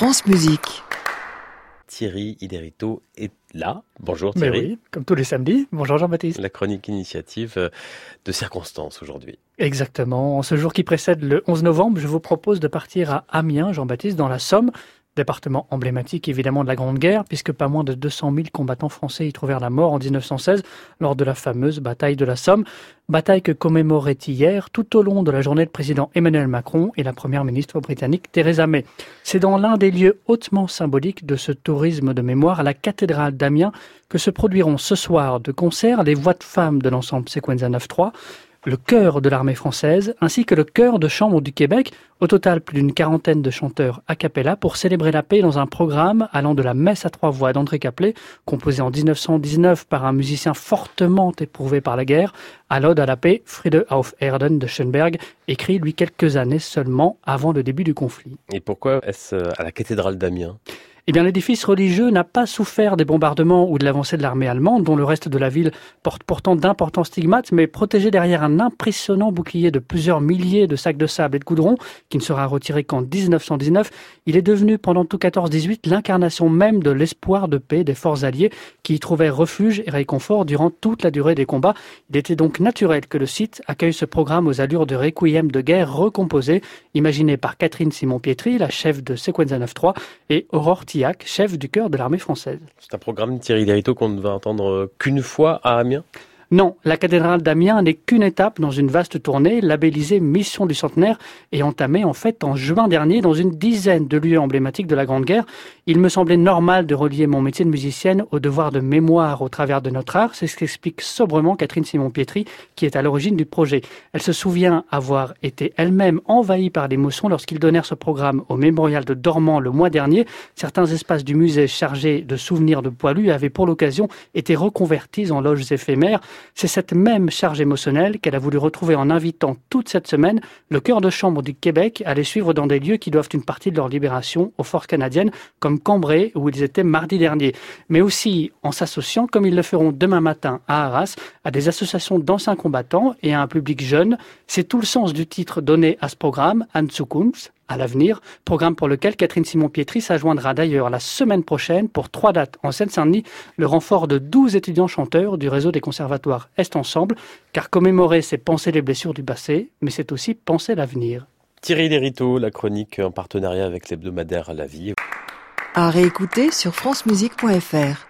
France Musique. Thierry Iderito est là. Bonjour Mais Thierry. oui, comme tous les samedis. Bonjour Jean-Baptiste. La chronique initiative euh, de circonstances aujourd'hui. Exactement. En ce jour qui précède le 11 novembre, je vous propose de partir à Amiens, Jean-Baptiste, dans la Somme, département emblématique évidemment de la Grande Guerre, puisque pas moins de 200 000 combattants français y trouvèrent la mort en 1916 lors de la fameuse bataille de la Somme, bataille que commémorait hier tout au long de la journée le président Emmanuel Macron et la première ministre britannique Theresa May. C'est dans l'un des lieux hautement symboliques de ce tourisme de mémoire, à la cathédrale d'Amiens, que se produiront ce soir de concert les voix de femmes de l'ensemble Sequenza 9-3, le chœur de l'armée française, ainsi que le chœur de chambre du Québec, au total plus d'une quarantaine de chanteurs a cappella pour célébrer la paix dans un programme allant de la messe à trois voix d'André Caplet, composé en 1919 par un musicien fortement éprouvé par la guerre, à l'ode à la paix Friede auf Erden de Schoenberg, écrit lui quelques années seulement avant le début du conflit. Et pourquoi est-ce euh, à la cathédrale d'Amiens? Eh bien, l'édifice religieux n'a pas souffert des bombardements ou de l'avancée de l'armée allemande, dont le reste de la ville porte pourtant d'importants stigmates, mais protégé derrière un impressionnant bouclier de plusieurs milliers de sacs de sable et de goudron, qui ne sera retiré qu'en 1919, il est devenu pendant tout 14-18 l'incarnation même de l'espoir de paix des forces alliées qui y trouvaient refuge et réconfort durant toute la durée des combats. Il était donc naturel que le site accueille ce programme aux allures de requiem de guerre recomposé, imaginé par Catherine Simon-Pietri, la chef de Sequenza 9-3, et Aurore Chef du chœur de l'armée française. C'est un programme Thierry Iderito qu'on ne va entendre euh, qu'une fois à Amiens? Non, la cathédrale d'Amiens n'est qu'une étape dans une vaste tournée labellisée Mission du Centenaire et entamée en fait en juin dernier dans une dizaine de lieux emblématiques de la Grande Guerre. Il me semblait normal de relier mon métier de musicienne au devoir de mémoire au travers de notre art. C'est ce qu'explique sobrement Catherine Simon-Pietri, qui est à l'origine du projet. Elle se souvient avoir été elle-même envahie par l'émotion lorsqu'ils donnèrent ce programme au mémorial de Dormant le mois dernier. Certains espaces du musée chargés de souvenirs de poilus avaient pour l'occasion été reconvertis en loges éphémères. C'est cette même charge émotionnelle qu'elle a voulu retrouver en invitant toute cette semaine le chœur de chambre du Québec à les suivre dans des lieux qui doivent une partie de leur libération aux forces canadiennes, comme Cambrai, où ils étaient mardi dernier, mais aussi en s'associant, comme ils le feront demain matin à Arras, à des associations d'anciens combattants et à un public jeune. C'est tout le sens du titre donné à ce programme, Anzukunft, à l'avenir, programme pour lequel Catherine Simon-Pietri s'ajoindra d'ailleurs la semaine prochaine pour trois dates en Seine-Saint-Denis, le renfort de 12 étudiants chanteurs du réseau des conservatoires Est Ensemble, car commémorer, c'est penser les blessures du passé, mais c'est aussi penser l'avenir. Thierry Iderito, la chronique en partenariat avec l'hebdomadaire La Vie. À réécouter sur francemusique.fr.